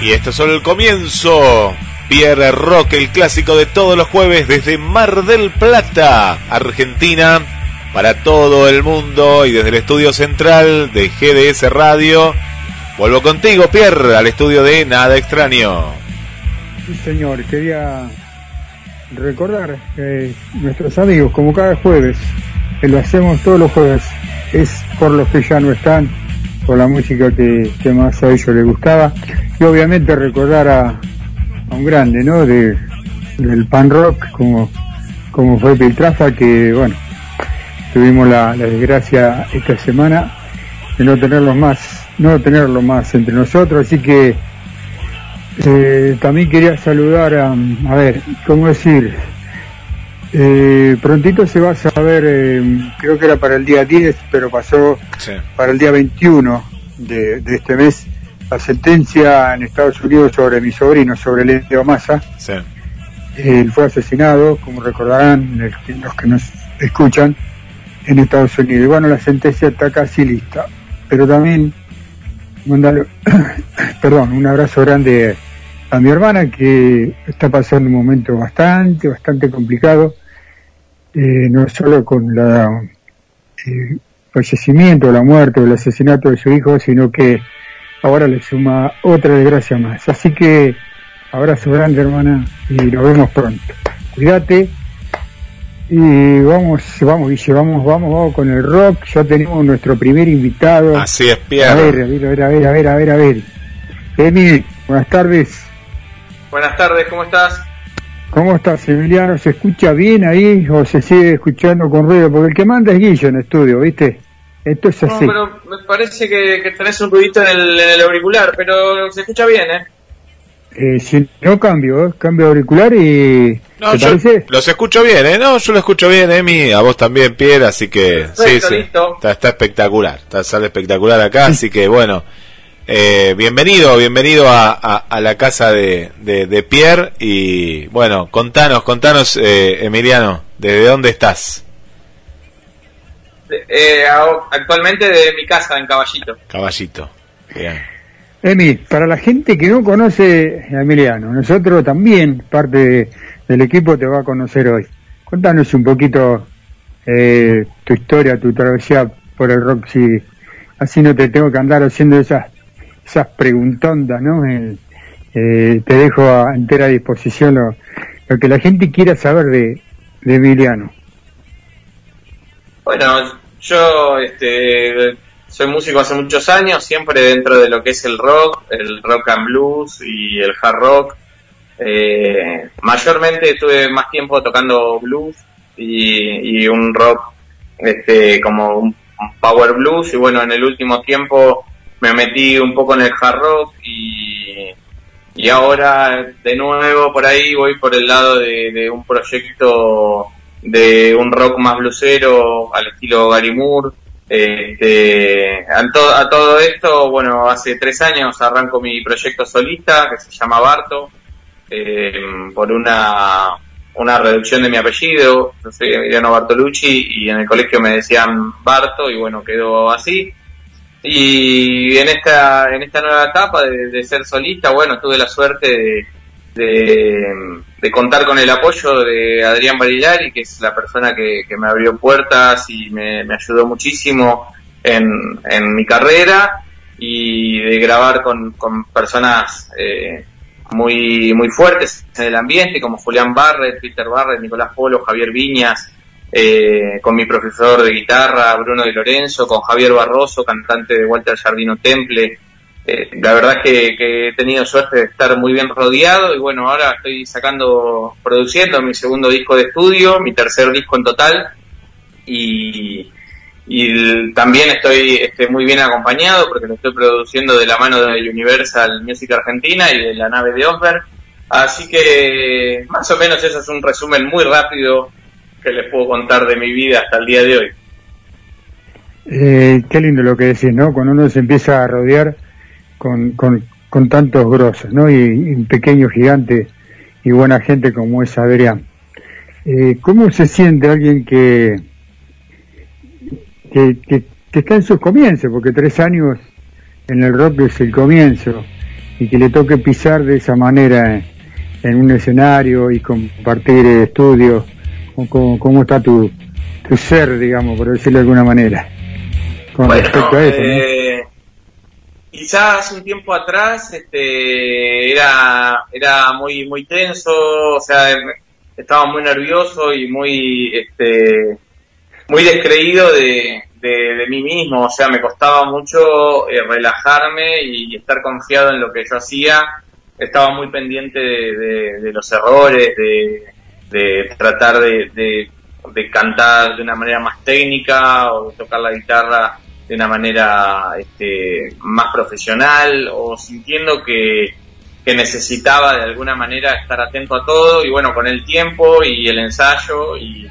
Y esto es solo el comienzo. Pierre Rock, el clásico de todos los jueves desde Mar del Plata, Argentina, para todo el mundo y desde el estudio central de GDS Radio. Vuelvo contigo, Pierre, al estudio de Nada Extraño. Sí, señor, quería recordar que nuestros amigos, como cada jueves, que lo hacemos todos los jueves, es por los que ya no están, por la música que, que más a ellos les gustaba, y obviamente recordar a, un grande, ¿no? De, del pan rock, como, como fue Piltrafa, que, bueno, tuvimos la, la desgracia esta semana de no tenerlo más, no tenerlo más entre nosotros, así que eh, también quería saludar a, a ver, ¿cómo decir? Eh, prontito se va a saber, eh, creo que era para el día 10, pero pasó Sí. para el día 21 de, de este mes, la sentencia en Estados Unidos sobre mi sobrino, sobre Leo Massa. Sí. Él fue asesinado, como recordarán el los que nos escuchan, en Estados Unidos. Y bueno, la sentencia está casi lista. Pero también mandarle, perdón, un abrazo grande a mi hermana que está pasando un momento bastante, bastante complicado, eh, no solo con la eh, fallecimiento, la muerte o el asesinato de su hijo, sino que ahora le suma otra desgracia más. Así que abrazo grande hermana y nos vemos pronto. Cuídate y vamos, vamos, Guille, vamos, vamos, vamos con el rock. Ya tenemos nuestro primer invitado. Así es, Pierre. a ver, a ver, a ver, a ver, a ver, a ver. Emi, buenas tardes. Buenas tardes, ¿cómo estás? ¿Cómo estás, Emiliano? ¿Se escucha bien ahí o se sigue escuchando con ruido? Porque el que manda es Guillo en estudio, ¿viste? Esto es No, así. pero me parece que, que tenés un ruidito en el, en el auricular, pero se escucha bien, ¿eh? Eh, si no cambio, ¿eh? cambio de auricular y... No, ¿Te yo parece? los escucho bien, ¿eh? No, yo lo escucho bien, Emi, a vos también, Pierre, así que sí, sí, listo. está, está espectacular, está sale espectacular acá, así que bueno, eh, bienvenido, bienvenido a, a, a la casa de, de, de Pierre y bueno, contanos, contanos, eh, Emiliano, ¿desde dónde estás? Eh, actualmente de mi casa en Caballito. Caballito. Bien. Emi, para la gente que no conoce a Emiliano, nosotros también, parte de- del equipo, te va a conocer hoy. Cuéntanos un poquito eh, tu historia, tu travesía por el rock, si así no te tengo que andar haciendo esas esas preguntondas, ¿no? Eh, eh, te dejo a entera disposición lo, que la gente quiera saber de, de Emiliano. Bueno, yo este, soy músico hace muchos años, siempre dentro de lo que es el rock, el rock and blues y el hard rock. Eh, mayormente estuve más tiempo tocando blues y, y un rock este, como un power blues y bueno, en el último tiempo me metí un poco en el hard rock y, y ahora de nuevo por ahí voy por el lado de, un proyecto de un rock más blusero al estilo Gary Moore. Este, a, to- a todo esto, bueno, hace tres años arranco mi proyecto solista que se llama Barto, eh, por una, una reducción de mi apellido. Yo soy Emiliano Bartolucci y en el colegio me decían Barto y bueno, quedó así. Y en esta, en esta nueva etapa de, ser solista, bueno, tuve la suerte de, de, contar con el apoyo de Adrián Barilari, que es la persona que, me abrió puertas y me, me ayudó muchísimo en, en mi carrera y de grabar con, con personas eh, muy, muy fuertes en el ambiente, como Julián Barret, Peter Barret, Nicolás Polo, Javier Viñas, eh, con mi profesor de guitarra, Bruno Di Lorenzo, con Javier Barroso, cantante de Walter Jardino Temple. Eh, la verdad es que, he tenido suerte de estar muy bien rodeado y bueno, ahora estoy sacando, produciendo mi segundo disco de estudio, mi tercer disco en total y, y también estoy este, muy bien acompañado porque lo estoy produciendo de la mano de Universal Music Argentina y de la nave de Osberg. Así que más o menos eso es un resumen muy rápido que les puedo contar de mi vida hasta el día de hoy. Eh, qué lindo lo que decís, ¿no? Cuando uno se empieza a rodear con, con, con tantos grosos, ¿no? Y, un pequeño gigante y buena gente como es Adrián. Eh, ¿Cómo se siente alguien que, que, que está en sus comienzos? Porque tres años en el rock es el comienzo. y que le toque pisar de esa manera en, un escenario y compartir estudios, ¿cómo, está tu, tu ser, digamos, por decirlo de alguna manera? Con respecto a eso. Eh, quizás un tiempo atrás este, era, era muy, muy tenso, o sea, estaba muy nervioso y muy, este, muy descreído de, de, mí mismo, o sea, me costaba mucho eh, relajarme y estar confiado en lo que yo hacía, estaba muy pendiente de, los errores, de, tratar de, cantar de una manera más técnica o de tocar la guitarra de una manera este, más profesional o sintiendo que, que necesitaba de alguna manera estar atento a todo y bueno, con el tiempo y el ensayo y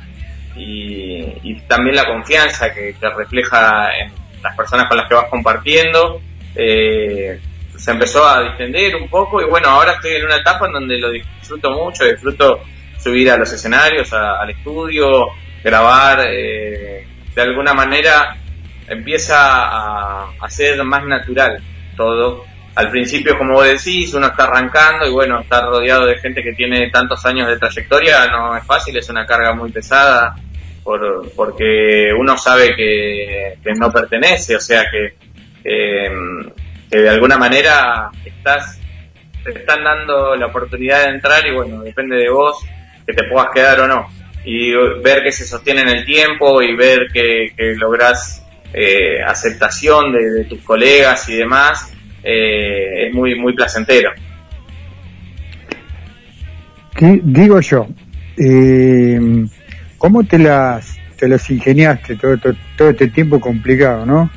y, también la confianza que, te refleja en las personas con las que vas compartiendo. Eh, se empezó a distender un poco y bueno, ahora estoy en una etapa en donde lo disfruto mucho, disfruto subir a los escenarios, al estudio, grabar, eh, de alguna manera empieza a, a, ser más natural todo. Al principio, como vos decís, uno está arrancando y bueno, estar rodeado de gente que tiene tantos años de trayectoria no es fácil, es una carga muy pesada por, porque uno sabe que, no pertenece, o sea que, que de alguna manera estás te están dando la oportunidad de entrar y bueno, depende de vos que te puedas quedar o no. Y ver que se sostiene en el tiempo y ver que, que lográs eh, aceptación de, tus colegas y demás, eh, es muy, muy placentero. Digo yo, eh, ¿Cómo te las, te las ingeniaste todo, todo, este tiempo complicado, ¿no?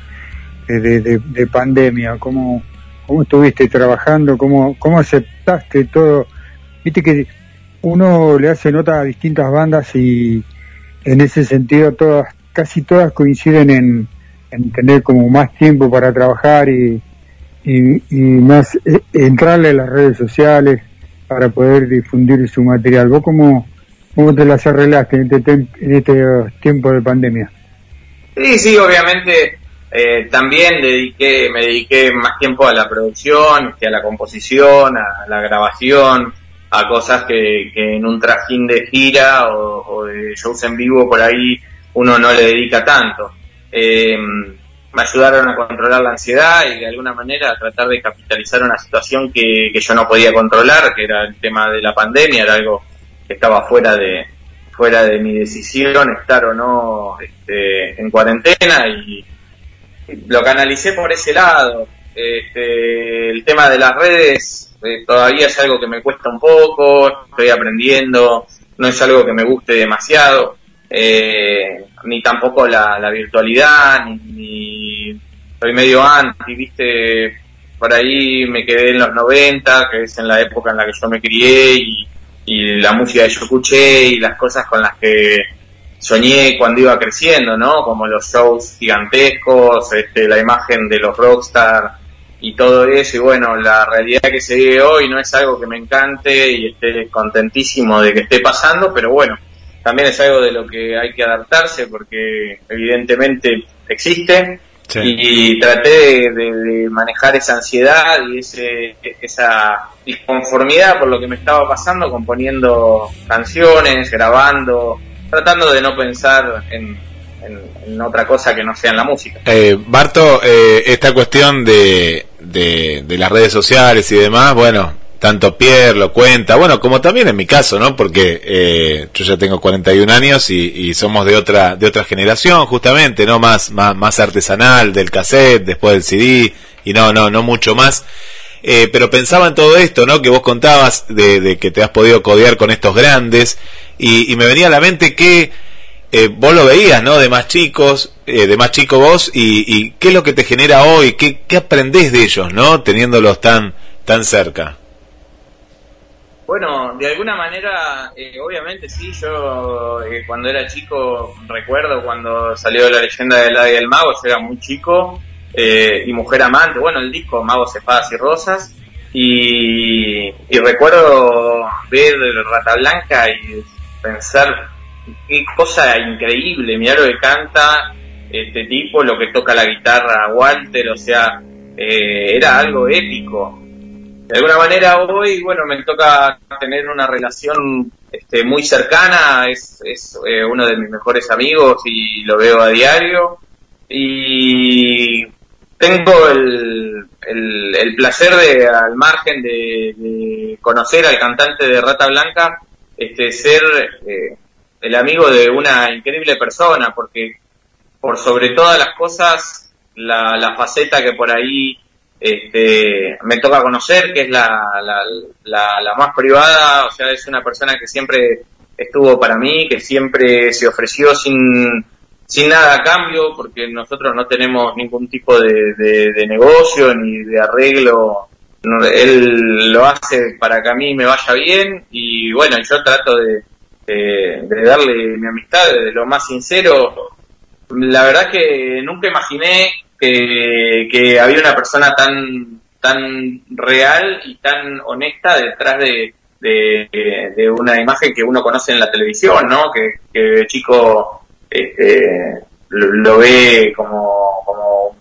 De, de, pandemia, ¿cómo, ¿cómo estuviste trabajando? ¿Cómo, ¿Cómo aceptaste todo? Viste que uno le hace nota a distintas bandas y en ese sentido todas, casi todas coinciden en, en tener como más tiempo para trabajar y, y, más eh, entrarle a las redes sociales para poder difundir su material. ¿Vos cómo, ¿Cómo te las arreglaste en este, en este tiempo de pandemia? Sí, sí, obviamente eh, también dediqué, me dediqué más tiempo a la producción, a la composición, a la grabación, a cosas que, en un trajín de gira o, de shows en vivo por ahí uno no le dedica tanto. Eh, me ayudaron a controlar la ansiedad y de alguna manera a tratar de capitalizar una situación que, que yo no podía controlar, que era el tema de la pandemia, era algo estaba fuera de fuera de mi decisión estar o no este, en cuarentena y lo canalicé por ese lado. Este, el tema de las redes eh, todavía es algo que me cuesta un poco, estoy aprendiendo, no es algo que me guste demasiado, eh, ni tampoco la, virtualidad, ni, ni, soy medio anti, viste, por ahí me quedé en los 90, que es en la época en la que yo me crié y y la música que yo escuché y las cosas con las que soñé cuando iba creciendo, ¿no? Como los shows gigantescos, este, la imagen de los rockstar y todo eso. Y bueno, la realidad que se vive hoy no es algo que me encante y esté contentísimo de que esté pasando, pero bueno, también es algo de lo que hay que adaptarse porque evidentemente existe y traté de, manejar esa ansiedad y ese, esa disconformidad por lo que me estaba pasando, componiendo canciones, grabando, tratando de no pensar en, en, otra cosa que no sea en la música. Eh, Barto, eh, esta cuestión de, de, de las redes sociales y demás, bueno, tanto Pierre lo cuenta, bueno, como también en mi caso, ¿no? Porque eh, yo ya tengo 41 años y, somos de otra de otra generación, justamente, ¿no? Más, más, más artesanal, del cassette, después del CD, y no, no, no mucho más. Eh, pero pensaba en todo esto, ¿no? Que vos contabas de, que te has podido codear con estos grandes, y, me venía a la mente que eh, vos lo veías, ¿no? De más chicos, de más chico vos, y, y, qué es lo que te genera hoy, qué, qué aprendés de ellos, ¿no? Teniéndolos tan, tan cerca. Bueno, de alguna manera, eh, obviamente sí, yo eh, cuando era chico recuerdo cuando salió la leyenda del Ave del Mago, yo era muy chico eh, y mujer amante, bueno, el disco Magos, Espadas y Rosas, y, recuerdo ver Rata Blanca y pensar qué cosa increíble, mirar lo que canta este tipo, lo que toca la guitarra Walter, o sea, era algo épico de alguna manera hoy, bueno, me toca tener una relación este, muy cercana, es, es eh, uno de mis mejores amigos y lo veo a diario. Y tengo el, el, placer de, al margen de, conocer al cantante de Rata Blanca, este, ser eh, el amigo de una increíble persona, porque por sobre todas las cosas, la, la faceta que por ahí este, me toca conocer, que es la, la, la, más privada, o sea, es una persona que siempre estuvo para mí, que siempre se ofreció sin, sin nada a cambio, porque nosotros no tenemos ningún tipo de, de, negocio ni de arreglo. él lo hace para que a mí me vaya bien y bueno, yo trato de, de, darle mi amistad de lo más sincero. La verdad que nunca imaginé que, había una persona tan, tan real y tan honesta detrás de, de, una imagen que uno conoce en la televisión, ¿no? Que, que el chico este, lo, ve como, como,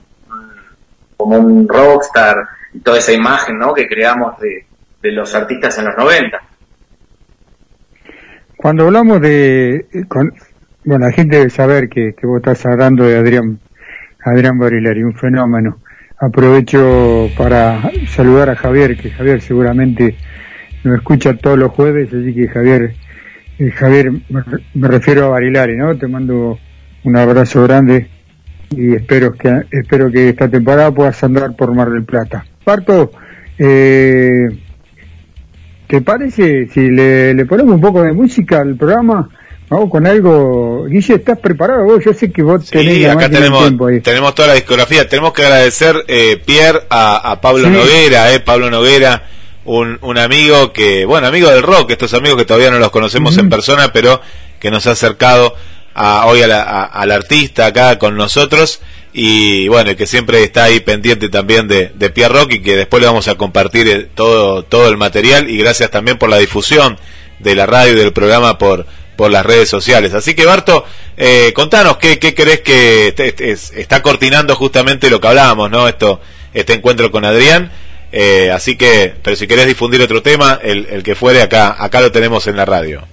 como un rockstar y toda esa imagen, ¿no? Que creamos de, de los artistas en los 90. Cuando hablamos de... bueno, la gente debe saber que, que vos estás hablando de Adrián Adrián Barilari, un fenómeno. Aprovecho para saludar a Javier, que Javier seguramente nos escucha todos los jueves, así que Javier, eh, Javier, me, refiero a Barilari, ¿no? Te mando un abrazo grande y espero que espero que esta temporada puedas andar por Mar del Plata. Parto, eh, ¿te parece si le, le ponemos un poco de música al programa? Vamos con algo. Guille, ¿estás preparado vos? Yo sé que vos tenés acá tenemos, tenemos toda la discografía. Tenemos que agradecer, eh, Pierre, a, Pablo Noguera, eh, Pablo Noguera, un, un, amigo que, bueno, amigo del rock, estos amigos que todavía no los conocemos en persona, pero que nos ha acercado a, hoy al artista acá con nosotros y bueno, que siempre está ahí pendiente también de, de Pierre Rock y que después le vamos a compartir eh, todo, todo el material y gracias también por la difusión de la radio y del programa por por las redes sociales. Así que Barto, eh, contanos qué, qué crees que está cortinando justamente lo que hablábamos, ¿no? Esto, este encuentro con Adrián. Eh, así que, pero si querés difundir otro tema, el, el que fuere acá, acá lo tenemos en la radio.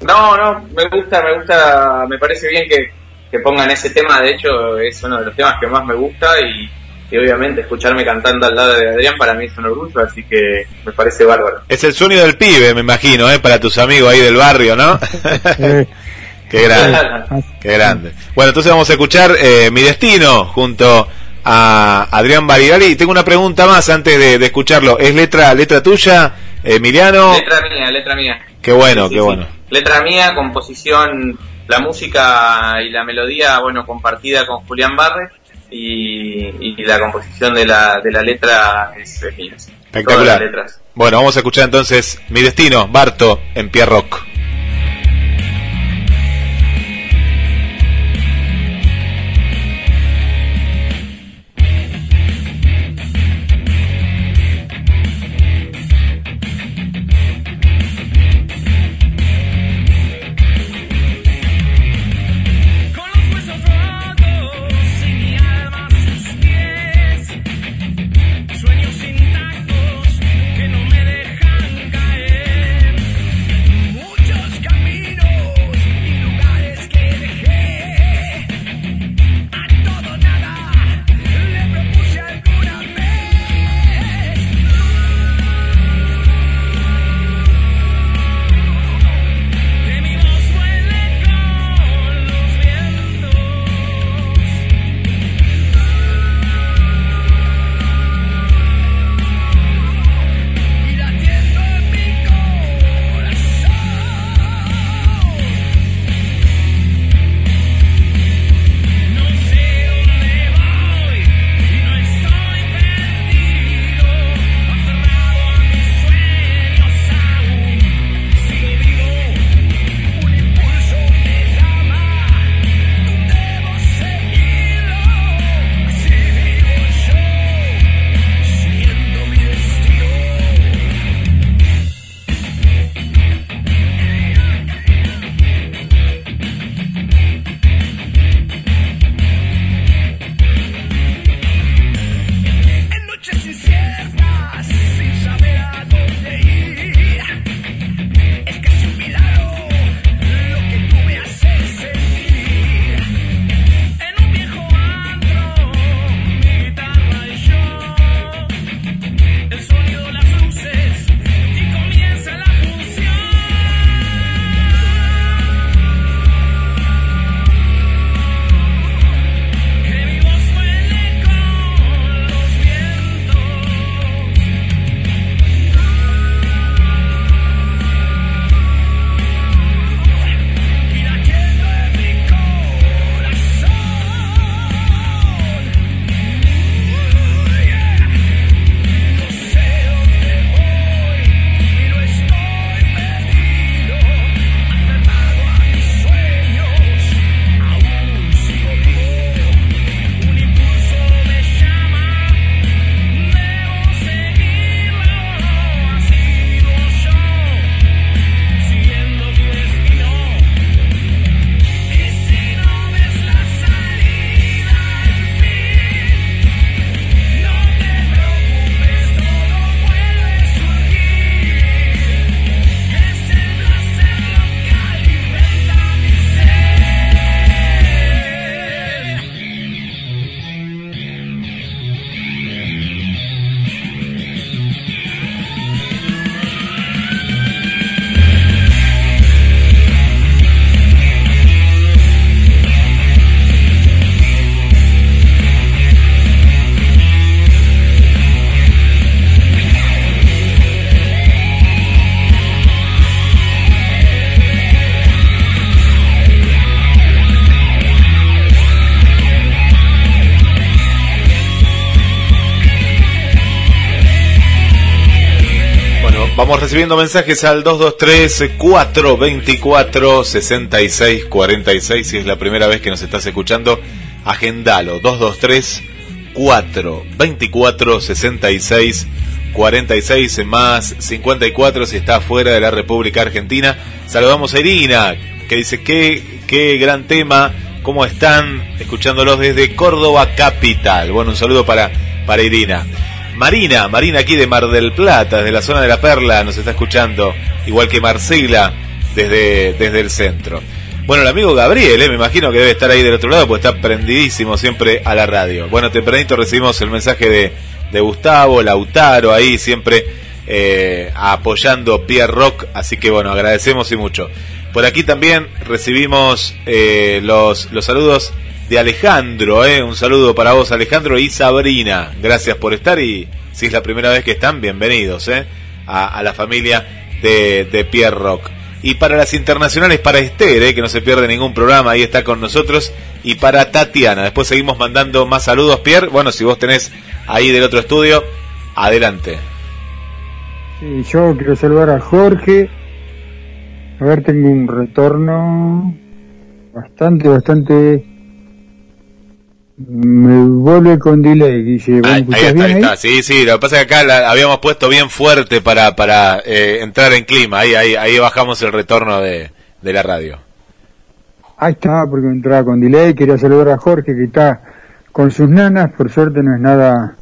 No, no, me gusta, me gusta, me parece bien que, que pongan ese tema. De hecho, es uno de los temas que más me gusta y y obviamente escucharme cantando al lado de Adrián para mí es un orgullo, así que me parece bárbaro. Es el sueño del pibe, me imagino, ¿eh? para tus amigos ahí del barrio, ¿no? qué grande, qué grande. Bueno, entonces vamos a escuchar eh, Mi Destino junto a Adrián Barigari. Y tengo una pregunta más antes de, escucharlo. ¿Es letra letra tuya, Emiliano? Letra mía, letra mía. Qué bueno, qué bueno. Letra mía, composición, la música y la melodía, bueno, compartida con Julián Barre y, la composición de la, de la letra es, Espectacular. Bueno, vamos a escuchar entonces Mi Destino, Barto, en Pierre Rock. Vamos recibiendo mensajes al 223-424-6646. Si es la primera vez que nos estás escuchando, agendalo. 223-424-6646 más 54 si está fuera de la República Argentina. Saludamos a Irina, que dice que qué gran tema. ¿Cómo están? Escuchándolos desde Córdoba Capital. Bueno, un saludo para, para Irina. Marina, Marina aquí de Mar del Plata, desde la zona de la Perla, nos está escuchando, igual que Marcela desde, desde el centro. Bueno, el amigo Gabriel, eh, me imagino que debe estar ahí del otro lado, pues está prendidísimo siempre a la radio. Bueno, tempranito recibimos el mensaje de, de Gustavo, Lautaro, ahí siempre eh, apoyando Pierre Rock, así que bueno, agradecemos y mucho. Por aquí también recibimos eh, los, los saludos de Alejandro. ¿eh? Un saludo para vos, Alejandro y Sabrina. Gracias por estar y si es la primera vez que están, bienvenidos ¿eh? a, la familia de, Pierre Rock. Y para las internacionales, para Esther, ¿eh? que no se pierde ningún programa, ahí está con nosotros. Y para Tatiana, después seguimos mandando más saludos, Pierre. Bueno, si vos tenés ahí del otro estudio, adelante. Sí, yo quiero saludar a Jorge. A ver, tengo un retorno bastante, bastante me vuelve con delay, Guille. ahí, está, ahí, está. Sí, sí, lo que pasa es que acá la habíamos puesto bien fuerte para, para eh, entrar en clima. Ahí, ahí, ahí bajamos el retorno de, de la radio. Ahí está, porque entraba con delay. Quería saludar a Jorge que está con sus nanas. Por suerte no es nada,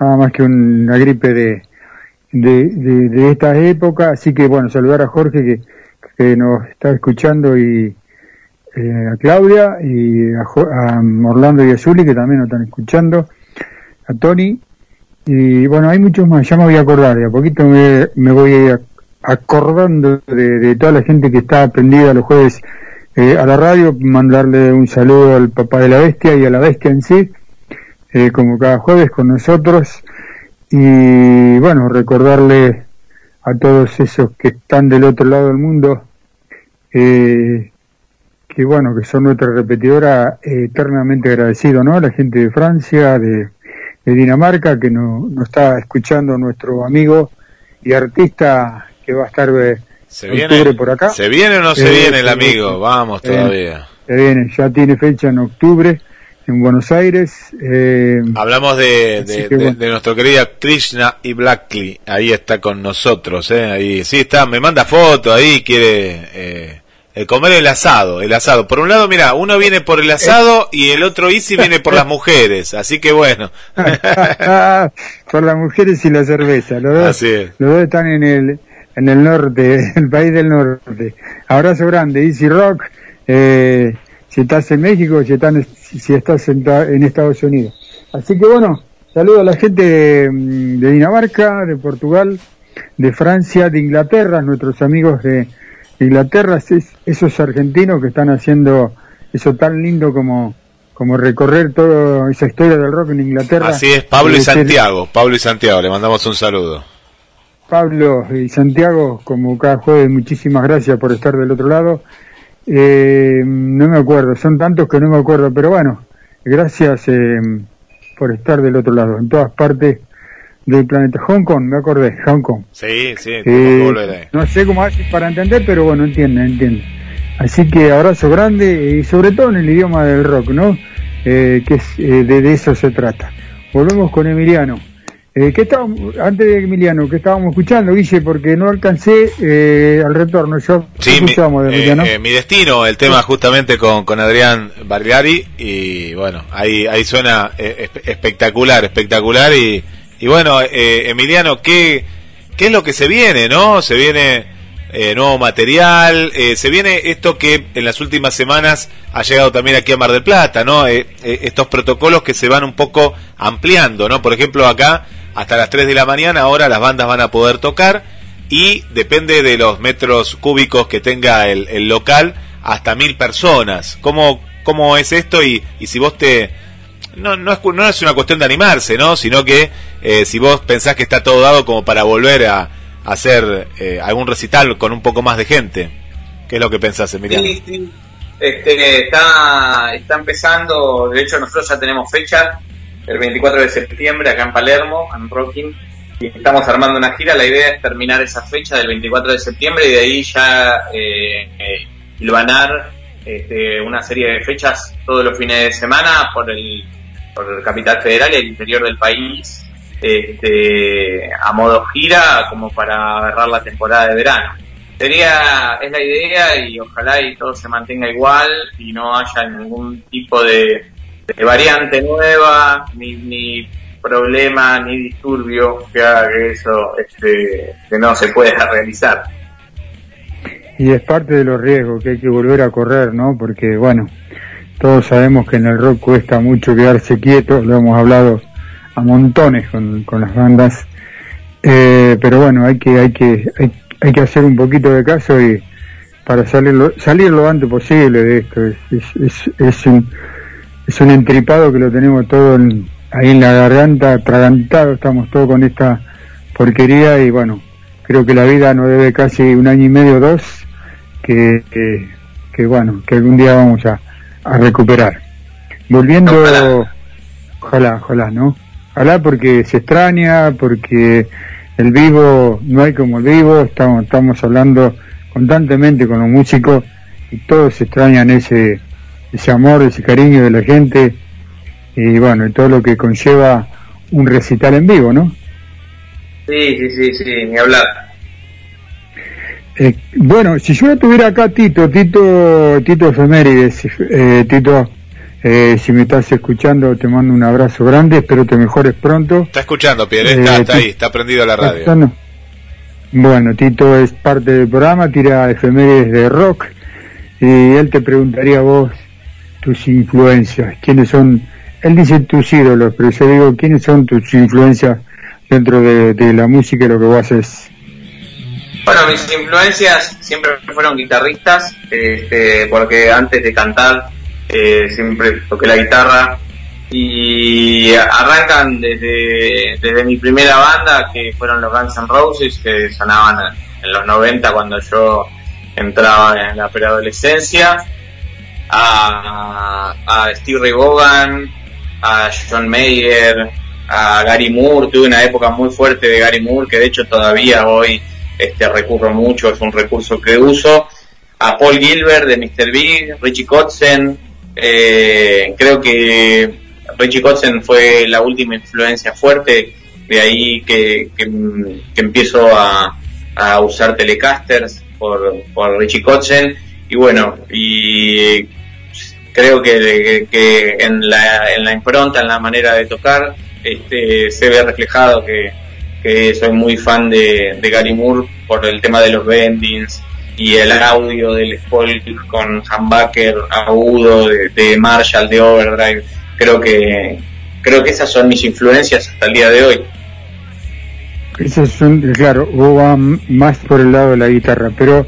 nada más que una gripe de, de, de, esta época. Así que bueno, saludar a Jorge que, que nos está escuchando y eh, a Claudia y a, Orlando y a Zuli que también nos están escuchando, a Tony y bueno, hay muchos más, ya me voy a acordar, de a poquito me, voy acordando de, toda la gente que está aprendida los jueves eh, a la radio, mandarle un saludo al papá de la bestia y a la bestia en sí, eh, como cada jueves con nosotros. Y bueno, recordarle a todos esos que están del otro lado del mundo eh, que bueno, que son nuestra repetidora, eh, eternamente agradecido, ¿no? La gente de Francia, de, Dinamarca, que nos no está escuchando nuestro amigo y artista que va a estar de eh, ¿Se viene, por acá. ¿Se viene o no se eh, viene el amigo? Vamos todavía. Se viene, ya tiene fecha en octubre en Buenos Aires. Hablamos de, de, nuestro querido Krishna y Blackley, ahí está con nosotros, ¿eh? ahí sí está, me manda foto, ahí quiere el comer el asado, el asado. Por un lado, mira, uno viene por el asado y el otro Easy viene por las mujeres, así que bueno. por las mujeres y la cerveza, los dos, los dos están en el, en el norte, el país del norte. Abrazo grande, Easy Rock, eh, si estás en México, si, estás, si estás en, Estados Unidos. Así que bueno, saludo a la gente de, de Dinamarca, de Portugal, de Francia, de Inglaterra, nuestros amigos de Inglaterra, es esos argentinos que están haciendo eso tan lindo como, como recorrer toda esa historia del rock en Inglaterra. Así es, Pablo y Santiago, Pablo y Santiago, le mandamos un saludo. Pablo y Santiago, como cada jueves, muchísimas gracias por estar del otro lado. Eh, no me acuerdo, son tantos que no me acuerdo, pero bueno, gracias eh, por estar del otro lado. En todas partes del planeta Hong Kong, me acordé, Hong Kong. Sí, sí, eh, No sé cómo haces para entender, pero bueno, entiende, entiende. Así que abrazo grande y sobre todo en el idioma del rock, ¿no? Eh, que es, eh, de, eso se trata. Volvemos con Emiliano. Eh, ¿qué estábamos, antes de Emiliano, que estábamos escuchando, Guille? Porque no alcancé eh, al retorno. Yo sí, mi, de Emiliano? mi destino, el tema justamente con, con Adrián Barriari. Y bueno, ahí, ahí suena espectacular, espectacular. Y, y bueno, eh, Emiliano, ¿qué, ¿qué es lo que se viene, no? Se viene eh, nuevo material, eh, se viene esto que en las últimas semanas ha llegado también aquí a Mar del Plata, ¿no? estos protocolos que se van un poco ampliando, ¿no? Por ejemplo, acá hasta las 3 de la mañana ahora las bandas van a poder tocar y depende de los metros cúbicos que tenga el, el local, hasta mil personas. ¿Cómo, cómo es esto? Y, y si vos te no, no, es, no es una cuestión de animarse, ¿no? Sino que eh, si vos pensás que está todo dado como para volver a, hacer eh, algún recital con un poco más de gente. ¿Qué es lo que pensás, Emiliano? Sí, Este, está, está empezando, de hecho nosotros ya tenemos fecha, el 24 de septiembre acá en Palermo, en Rocking. estamos armando una gira. La idea es terminar esa fecha del 24 de septiembre y de ahí ya eh, hilvanar este, una serie de fechas todos los fines de semana por el, por Capital Federal y el interior del país este, a modo gira como para agarrar la temporada de verano. Sería, es la idea y ojalá y todo se mantenga igual y no haya ningún tipo de, variante nueva, ni, ni problema, ni disturbio que haga que eso este, que no se pueda realizar. Y es parte de los riesgos que hay que volver a correr, ¿no? Porque, bueno, todos sabemos que en el rock cuesta mucho quedarse quieto, lo hemos hablado a montones con, con las bandas, eh, pero bueno, hay que, hay que, hay, que hacer un poquito de caso y para salir lo, salir lo antes posible de esto. Es, es, un, es un entripado que lo tenemos todo ahí en la garganta, atragantado, estamos todos con esta porquería y bueno, creo que la vida nos debe casi un año y medio, dos, que, que, bueno, que algún día vamos a, a recuperar. Volviendo, ojalá, ojalá, ¿no? Ojalá porque se extraña, porque el vivo no hay como el vivo, estamos, estamos hablando constantemente con los músicos y todos extrañan ese, ese amor, ese cariño de la gente y bueno, y todo lo que conlleva un recital en vivo, ¿no? Sí, sí, sí, sí, ni hablar. Eh, bueno, si yo tuviera acá Tito, Tito, Tito Efemérides, eh, Tito, eh, si me estás escuchando, te mando un abrazo grande, espero te mejores pronto. Está escuchando, Pierre, está, eh, ahí, está prendido la radio. Bueno, Tito es parte del programa, tira efemérides de rock, y él te preguntaría a vos tus influencias, quiénes son, él dice tus ídolos, pero yo digo, quiénes son tus influencias dentro de, la música y lo que vos haces. Bueno, mis influencias siempre fueron guitarristas, este, porque antes de cantar eh, siempre toqué la guitarra. Y arrancan desde, desde mi primera banda que fueron los Guns N' Roses que sonaban en los 90 cuando yo entraba en la preadolescencia a, a Steve Ray a John Mayer a Gary Moore. Tuve una época muy fuerte de Gary Moore que de hecho todavía hoy este recurro mucho es un recurso que uso a Paul Gilbert de Mr. Big Richie Kotzen eh, creo que Richie Kotzen fue la última influencia fuerte, de ahí que, que, empiezo a, usar Telecasters por, Richie Kotzen y bueno, y creo que, que en, la, en la impronta, en la manera de tocar, este, se ve reflejado que, que soy muy fan de, de Gary Moore por el tema de los bendings, y el audio del folk con humbucker agudo de, Marshall, de Overdrive, creo que creo que esas son mis influencias hasta el día de hoy. Esas son, claro, vos va más por el lado de la guitarra, pero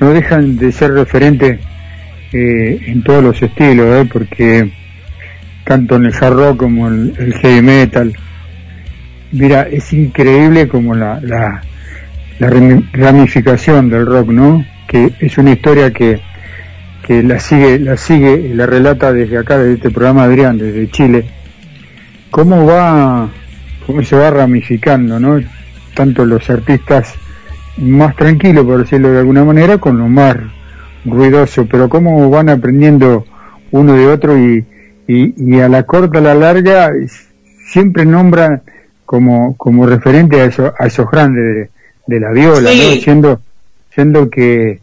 no dejan de ser referentes eh, en todos los estilos, ¿eh? porque tanto en el hard rock como en el heavy metal, mira, es increíble como la, la, la ramificación del rock, ¿no? que es una historia que, que la sigue, la sigue y la relata desde acá, desde este programa Adrián, desde Chile, cómo va, cómo se va ramificando, ¿no? Tanto los artistas más tranquilos, por decirlo de alguna manera, con lo más ruidoso, pero cómo van aprendiendo uno de otro y, y, a la corta, a la larga, siempre nombran como, como referente a, eso, a esos grandes de, la viola, ¿no? Siendo, siendo que,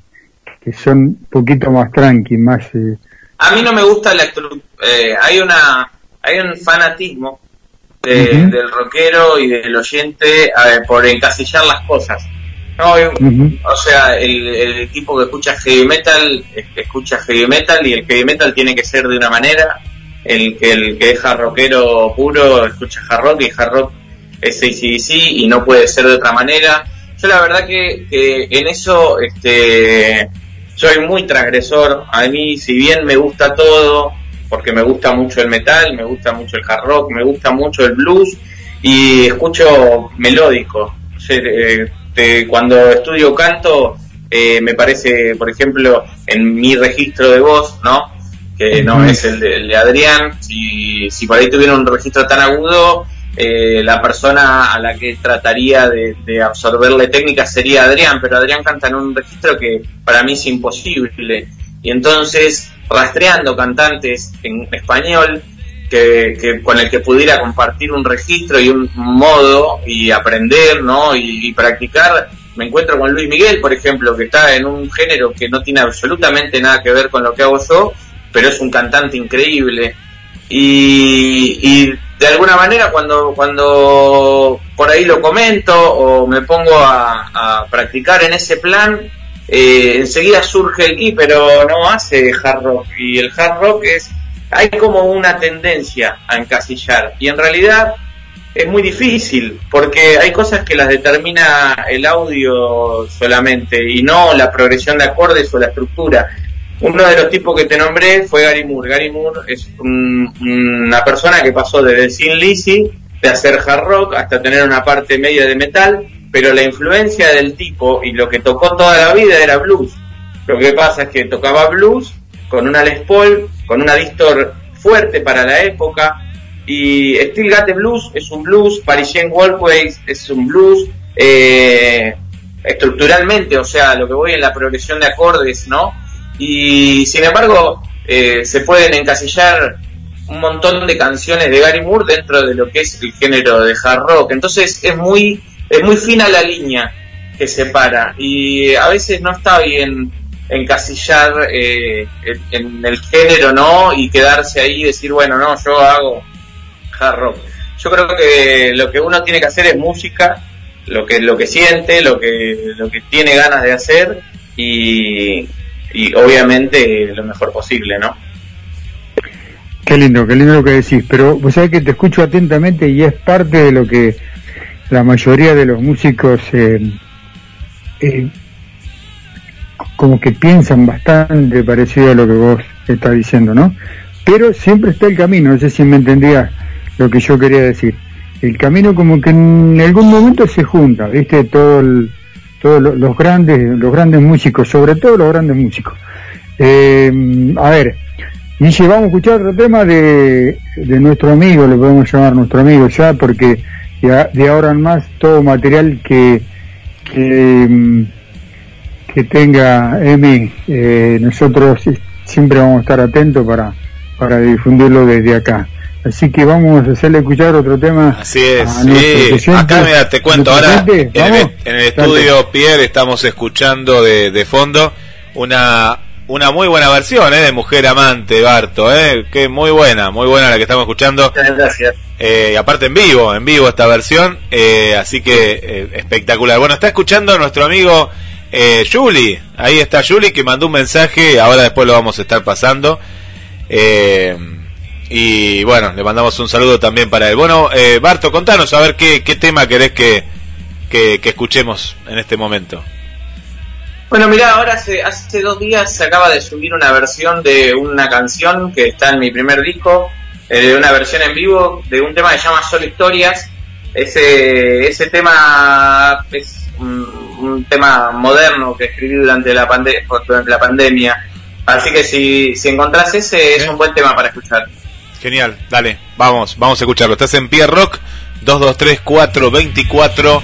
que son un poquito más tranqui, más... Eh, a mí no me gusta la... Eh, hay una hay un fanatismo del rockero y del oyente por encasillar las cosas. No, O sea, el, tipo que escucha heavy metal escucha heavy metal y el heavy metal tiene que ser de una manera. El que el que es rockero puro escucha hard rock y hard rock es ACDC y no puede ser de otra manera. Yo la verdad que, que en eso este soy muy transgresor. A mí, si bien me gusta todo, porque me gusta mucho el metal, me gusta mucho el hard rock, me gusta mucho el blues y escucho melódico. Eh, cuando estudio canto, eh, me parece, por ejemplo, en mi registro de voz, ¿no? Que no es el de, Adrián, si, si por ahí tuviera un registro tan agudo, eh, la persona a la que trataría de, de, absorberle técnica sería Adrián, pero Adrián canta en un registro que para mí es imposible. Y entonces, rastreando cantantes en español, que, con el que pudiera compartir un registro y un modo y aprender, ¿no? Y, practicar. Me encuentro con Luis Miguel, por ejemplo, que está en un género que no tiene absolutamente nada que ver con lo que hago yo, pero es un cantante increíble. Y, de alguna manera cuando, cuando por ahí lo comento o me pongo a, practicar en ese plan, eh, enseguida surge el pero no hace hard rock. Y el hard rock es hay como una tendencia a encasillar y en realidad es muy difícil porque hay cosas que las determina el audio solamente y no la progresión de acordes o la estructura. Uno de los tipos que te nombré fue Gary Moore. Gary Moore es una persona que pasó desde Sin Lizzy, de hacer hard rock hasta tener una parte media de metal, pero la influencia del tipo y lo que tocó toda la vida era blues. Lo que pasa es que tocaba blues con una Les Paul, con una distor fuerte para la época. Y Still Got Blues es un blues, Parisian Walkways es un blues, eh, estructuralmente, o sea, lo que voy en la progresión de acordes, ¿no? Y sin embargo, eh, se pueden encasillar un montón de canciones de Gary Moore dentro de lo que es el género de hard rock. Entonces es muy, es muy fina la línea que separa y a veces no está bien encasillar eh, en el género, ¿no? Y quedarse ahí y decir, bueno, no, yo hago hard rock. Yo creo que lo que uno tiene que hacer es música, lo que lo que siente, lo que lo que tiene ganas de hacer y, y obviamente lo mejor posible, ¿no? Qué lindo, qué lindo lo que decís, pero vos sabés que te escucho atentamente y es parte de lo que la mayoría de los músicos eh, eh, como que piensan bastante parecido a lo que vos estás diciendo, ¿no? Pero siempre está el camino, no sé si me entendías lo que yo quería decir. El camino como que en algún momento se junta, ¿viste? Todo todos los grandes, los grandes músicos, sobre todo los grandes músicos. Eh, a ver, dice, vamos a escuchar otro tema de, de nuestro amigo, le podemos llamar nuestro amigo ya, porque de, ahora en más todo material que, que mm, que tenga Emi, eh, nosotros siempre vamos a estar atentos para, para difundirlo desde acá. Así que vamos a hacerle escuchar otro tema. Así es, sí. Acá mira, te cuento, ahora en el, estudio Pierre estamos escuchando de, de fondo una una muy buena versión ¿eh? de Mujer Amante, Barto, ¿eh? que muy buena, muy buena la que estamos escuchando. Gracias. Eh, aparte en vivo, en vivo esta versión, eh, así que eh, espectacular. Bueno, está escuchando nuestro amigo eh, Julie, ahí está Julie que mandó un mensaje, ahora después lo vamos a estar pasando. Eh, y bueno, le mandamos un saludo también para él. Bueno, eh, Barto, contanos a ver qué, qué tema querés que, que, escuchemos en este momento. Bueno, mira, ahora hace, hace dos días se acaba de subir una versión de una canción que está en mi primer disco, eh, una versión en vivo de un tema que se llama Solo Historias. Ese, ese tema es un, tema moderno que escribí durante la, durante la pandemia. Así que si, si encontrás ese, es un buen tema para escuchar. Genial, dale, vamos, vamos a escucharlo. Estás en Pierre Rock, 223 424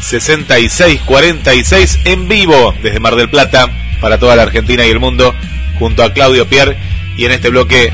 6646 en vivo desde Mar del Plata para toda la Argentina y el mundo junto a Claudio Pierre y en este bloque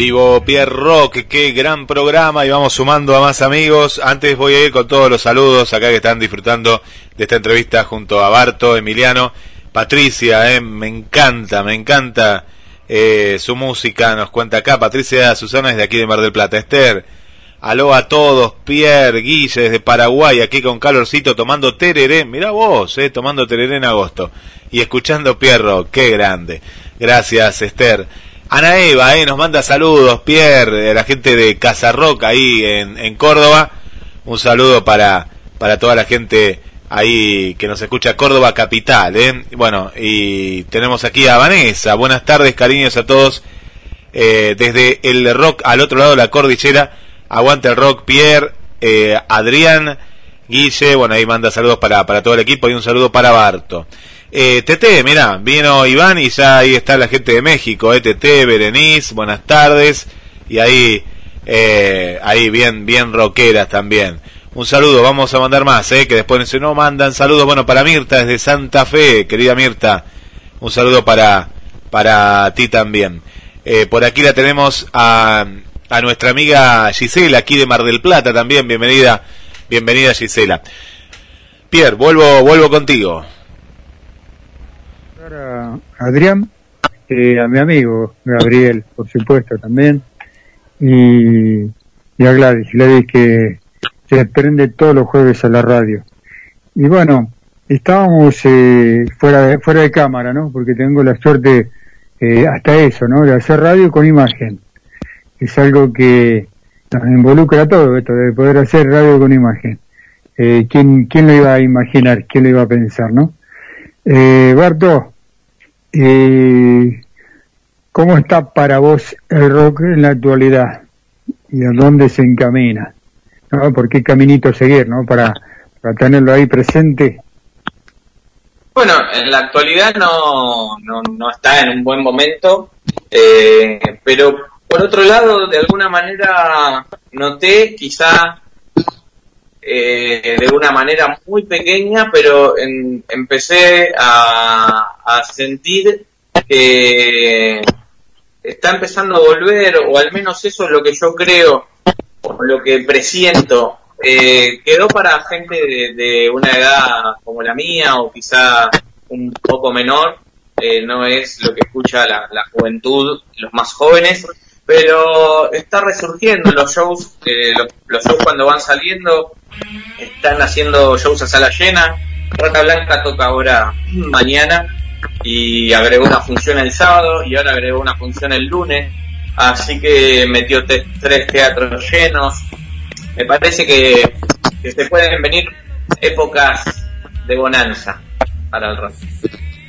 vivo Pierre Rock, qué gran programa y vamos sumando a más amigos. Antes voy a ir con todos los saludos acá que están disfrutando de esta entrevista junto a Barto, Emiliano, Patricia, eh, me encanta, me encanta eh, su música, nos cuenta acá Patricia Susana desde aquí de Mar del Plata, Esther, aló a todos, Pierre, Guille desde Paraguay, aquí con calorcito tomando tereré, mira vos, eh, tomando tereré en agosto y escuchando Pierre Rock, qué grande. Gracias Esther. Ana Eva, eh, nos manda saludos, Pierre, la gente de Casa Rock ahí en, en Córdoba. Un saludo para, para toda la gente ahí que nos escucha Córdoba Capital. ¿eh? Bueno, y tenemos aquí a Vanessa. Buenas tardes, cariños a todos. Eh, desde el rock al otro lado de la cordillera. Aguante el rock, Pierre, eh, Adrián, Guille. Bueno, ahí manda saludos para, para todo el equipo y un saludo para Barto. Eh, Tete, mira, vino Iván y ya ahí está la gente de México, eh, Tete, Berenice, buenas tardes. Y ahí, eh, ahí bien, bien rockeras también. Un saludo, vamos a mandar más, eh, que después no mandan saludos. Bueno, para Mirta desde Santa Fe, querida Mirta. Un saludo para, para ti también. Eh, por aquí la tenemos a, a nuestra amiga Gisela, aquí de Mar del Plata también. Bienvenida, bienvenida Gisela. Pierre, vuelvo, vuelvo contigo a Adrián, eh, a mi amigo Gabriel, por supuesto, también, y, a Gladys, Gladys que se prende todos los jueves a la radio. Y bueno, estábamos eh, fuera, de, fuera de cámara, ¿no? Porque tengo la suerte, eh, hasta eso, ¿no? De hacer radio con imagen. Es algo que nos involucra a todo esto, de poder hacer radio con imagen. Eh, ¿quién, ¿Quién lo iba a imaginar? ¿Quién lo iba a pensar, no? Eh, Barto, eh, ¿cómo está para vos el rock en la actualidad? ¿Y a dónde se encamina? ¿Por qué caminito seguir, no? Para, para tenerlo ahí presente. Bueno, en la actualidad no, no, no está en un buen momento, eh, pero por otro lado, de alguna manera noté quizá eh, de una manera muy pequeña, pero en, empecé a, sentir que está empezando a volver, o al menos eso es lo que yo creo, o lo que presiento. Eh, quedó para gente de, una edad como la mía, o quizá un poco menor, eh, no es lo que escucha la juventud, los más jóvenes, pero está resurgiendo los shows, eh, los, shows cuando van saliendo, están haciendo shows a sala llena. Rata Blanca toca ahora mañana y agregó una función el sábado y ahora agregó una función el lunes. Así que metió tres teatros llenos. Me parece que, que se pueden venir épocas de bonanza para el rock.